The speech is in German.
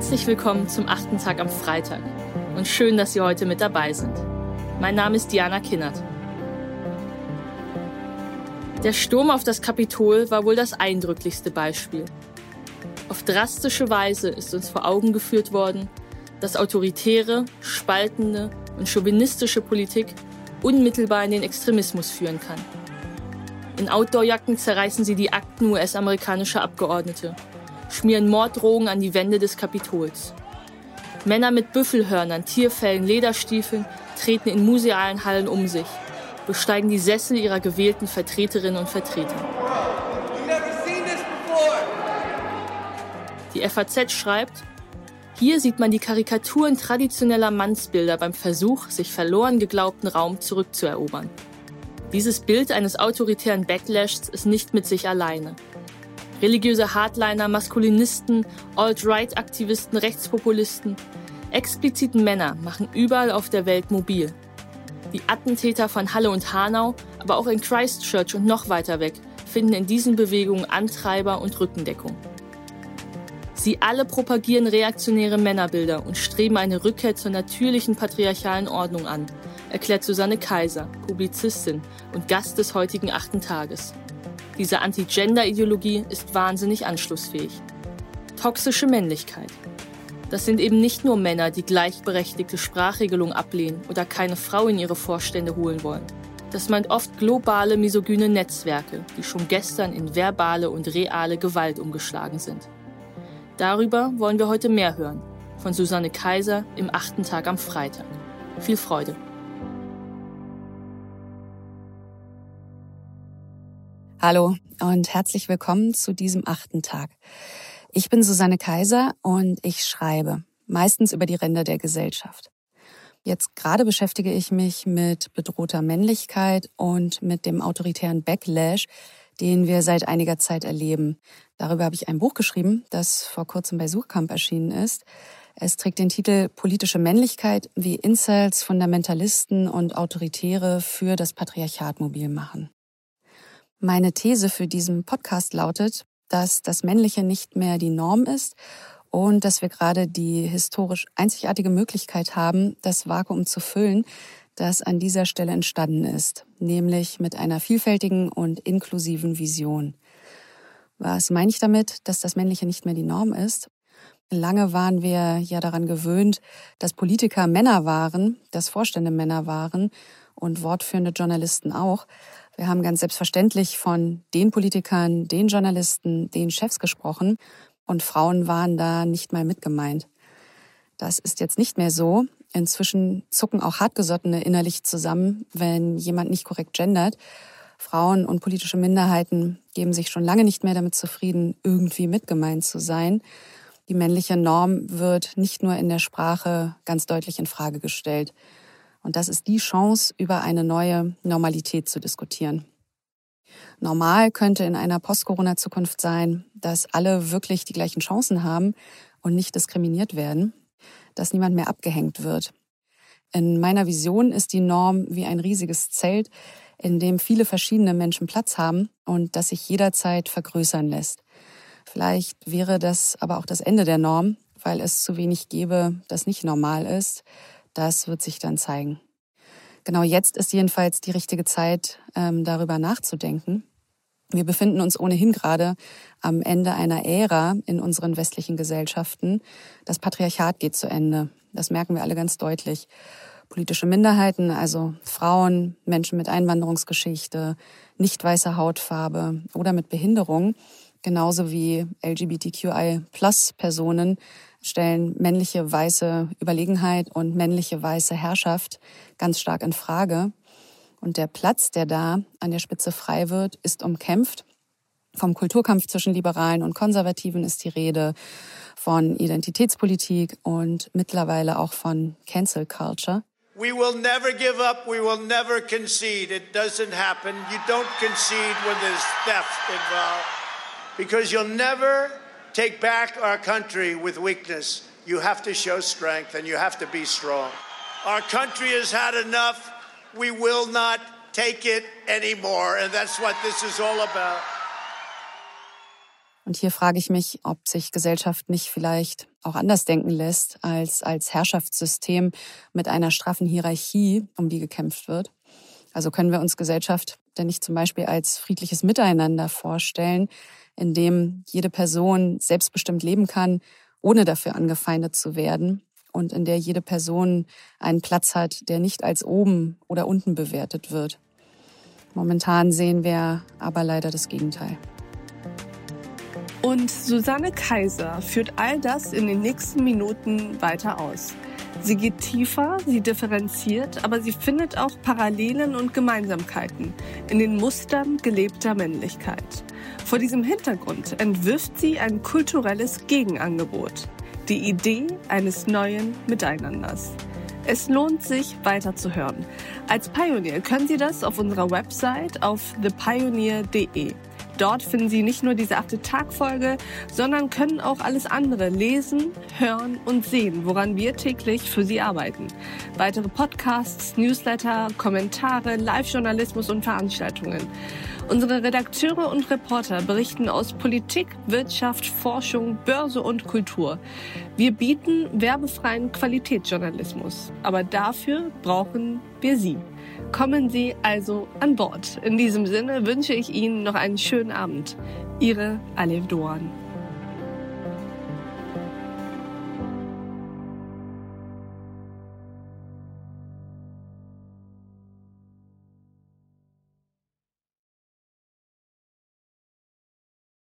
Herzlich willkommen zum achten Tag am Freitag und schön, dass Sie heute mit dabei sind. Mein Name ist Diana Kinnert. Der Sturm auf das Kapitol war wohl das eindrücklichste Beispiel. Auf drastische Weise ist uns vor Augen geführt worden, dass autoritäre, spaltende und chauvinistische Politik unmittelbar in den Extremismus führen kann. In Outdoorjacken zerreißen sie die Akten US-amerikanischer Abgeordnete schmieren Morddrogen an die Wände des Kapitols. Männer mit Büffelhörnern, Tierfellen, Lederstiefeln treten in musealen Hallen um sich, besteigen die Sessel ihrer gewählten Vertreterinnen und Vertreter. Die FAZ schreibt, hier sieht man die Karikaturen traditioneller Mannsbilder beim Versuch, sich verloren geglaubten Raum zurückzuerobern. Dieses Bild eines autoritären Backlashs ist nicht mit sich alleine. Religiöse Hardliner, Maskulinisten, Alt-Right-Aktivisten, Rechtspopulisten. Expliziten Männer machen überall auf der Welt mobil. Die Attentäter von Halle und Hanau, aber auch in Christchurch und noch weiter weg, finden in diesen Bewegungen Antreiber und Rückendeckung. Sie alle propagieren reaktionäre Männerbilder und streben eine Rückkehr zur natürlichen patriarchalen Ordnung an, erklärt Susanne Kaiser, Publizistin und Gast des heutigen achten Tages. Diese Anti-Gender-Ideologie ist wahnsinnig anschlussfähig. Toxische Männlichkeit. Das sind eben nicht nur Männer, die gleichberechtigte Sprachregelung ablehnen oder keine Frau in ihre Vorstände holen wollen. Das meint oft globale misogyne Netzwerke, die schon gestern in verbale und reale Gewalt umgeschlagen sind. Darüber wollen wir heute mehr hören. Von Susanne Kaiser im achten Tag am Freitag. Viel Freude. Hallo und herzlich willkommen zu diesem achten Tag. Ich bin Susanne Kaiser und ich schreibe, meistens über die Ränder der Gesellschaft. Jetzt gerade beschäftige ich mich mit bedrohter Männlichkeit und mit dem autoritären Backlash, den wir seit einiger Zeit erleben. Darüber habe ich ein Buch geschrieben, das vor kurzem bei Suchkamp erschienen ist. Es trägt den Titel Politische Männlichkeit, wie Incels, Fundamentalisten und Autoritäre für das Patriarchat mobil machen. Meine These für diesen Podcast lautet, dass das Männliche nicht mehr die Norm ist und dass wir gerade die historisch einzigartige Möglichkeit haben, das Vakuum zu füllen, das an dieser Stelle entstanden ist, nämlich mit einer vielfältigen und inklusiven Vision. Was meine ich damit, dass das Männliche nicht mehr die Norm ist? Lange waren wir ja daran gewöhnt, dass Politiker Männer waren, dass Vorstände Männer waren und wortführende Journalisten auch. Wir haben ganz selbstverständlich von den Politikern, den Journalisten, den Chefs gesprochen und Frauen waren da nicht mal mitgemeint. Das ist jetzt nicht mehr so. Inzwischen zucken auch Hartgesottene innerlich zusammen, wenn jemand nicht korrekt gendert. Frauen und politische Minderheiten geben sich schon lange nicht mehr damit zufrieden, irgendwie mitgemeint zu sein. Die männliche Norm wird nicht nur in der Sprache ganz deutlich in Frage gestellt. Und das ist die Chance, über eine neue Normalität zu diskutieren. Normal könnte in einer Post-Corona-Zukunft sein, dass alle wirklich die gleichen Chancen haben und nicht diskriminiert werden, dass niemand mehr abgehängt wird. In meiner Vision ist die Norm wie ein riesiges Zelt, in dem viele verschiedene Menschen Platz haben und das sich jederzeit vergrößern lässt. Vielleicht wäre das aber auch das Ende der Norm, weil es zu wenig gäbe, das nicht normal ist, das wird sich dann zeigen. Genau jetzt ist jedenfalls die richtige Zeit, ähm, darüber nachzudenken. Wir befinden uns ohnehin gerade am Ende einer Ära in unseren westlichen Gesellschaften. Das Patriarchat geht zu Ende. Das merken wir alle ganz deutlich. Politische Minderheiten, also Frauen, Menschen mit Einwanderungsgeschichte, nicht weißer Hautfarbe oder mit Behinderung, genauso wie LGBTQI-Plus-Personen, stellen männliche weiße Überlegenheit und männliche weiße Herrschaft ganz stark in Frage. Und der Platz, der da an der Spitze frei wird, ist umkämpft. Vom Kulturkampf zwischen Liberalen und Konservativen ist die Rede, von Identitätspolitik und mittlerweile auch von Cancel Culture. We will never give up. We will never concede. It doesn't happen. You don't concede when there's theft involved because you'll never take back our country with weakness, you have to show strength and you have to be strong. Our country has had enough. We will not take it anymore. And that's what this is all about. Und hier frage ich mich, ob sich Gesellschaft nicht vielleicht auch anders denken lässt als als Herrschaftssystem mit einer straffen Hierarchie, um die gekämpft wird. Also können wir uns Gesellschaft nicht zum Beispiel als friedliches Miteinander vorstellen, in dem jede Person selbstbestimmt leben kann, ohne dafür angefeindet zu werden und in der jede Person einen Platz hat, der nicht als oben oder unten bewertet wird. Momentan sehen wir aber leider das Gegenteil. Und Susanne Kaiser führt all das in den nächsten Minuten weiter aus. Sie geht tiefer, sie differenziert, aber sie findet auch Parallelen und Gemeinsamkeiten in den Mustern gelebter Männlichkeit. Vor diesem Hintergrund entwirft sie ein kulturelles Gegenangebot, die Idee eines neuen Miteinanders. Es lohnt sich weiterzuhören. Als Pionier können Sie das auf unserer Website auf thepioneer.de. Dort finden Sie nicht nur diese achte Tagfolge, sondern können auch alles andere lesen, hören und sehen, woran wir täglich für Sie arbeiten. Weitere Podcasts, Newsletter, Kommentare, Live-Journalismus und Veranstaltungen. Unsere Redakteure und Reporter berichten aus Politik, Wirtschaft, Forschung, Börse und Kultur. Wir bieten werbefreien Qualitätsjournalismus. Aber dafür brauchen wir Sie. Kommen Sie also an Bord. In diesem Sinne wünsche ich Ihnen noch einen schönen Abend. Ihre Alef Doan.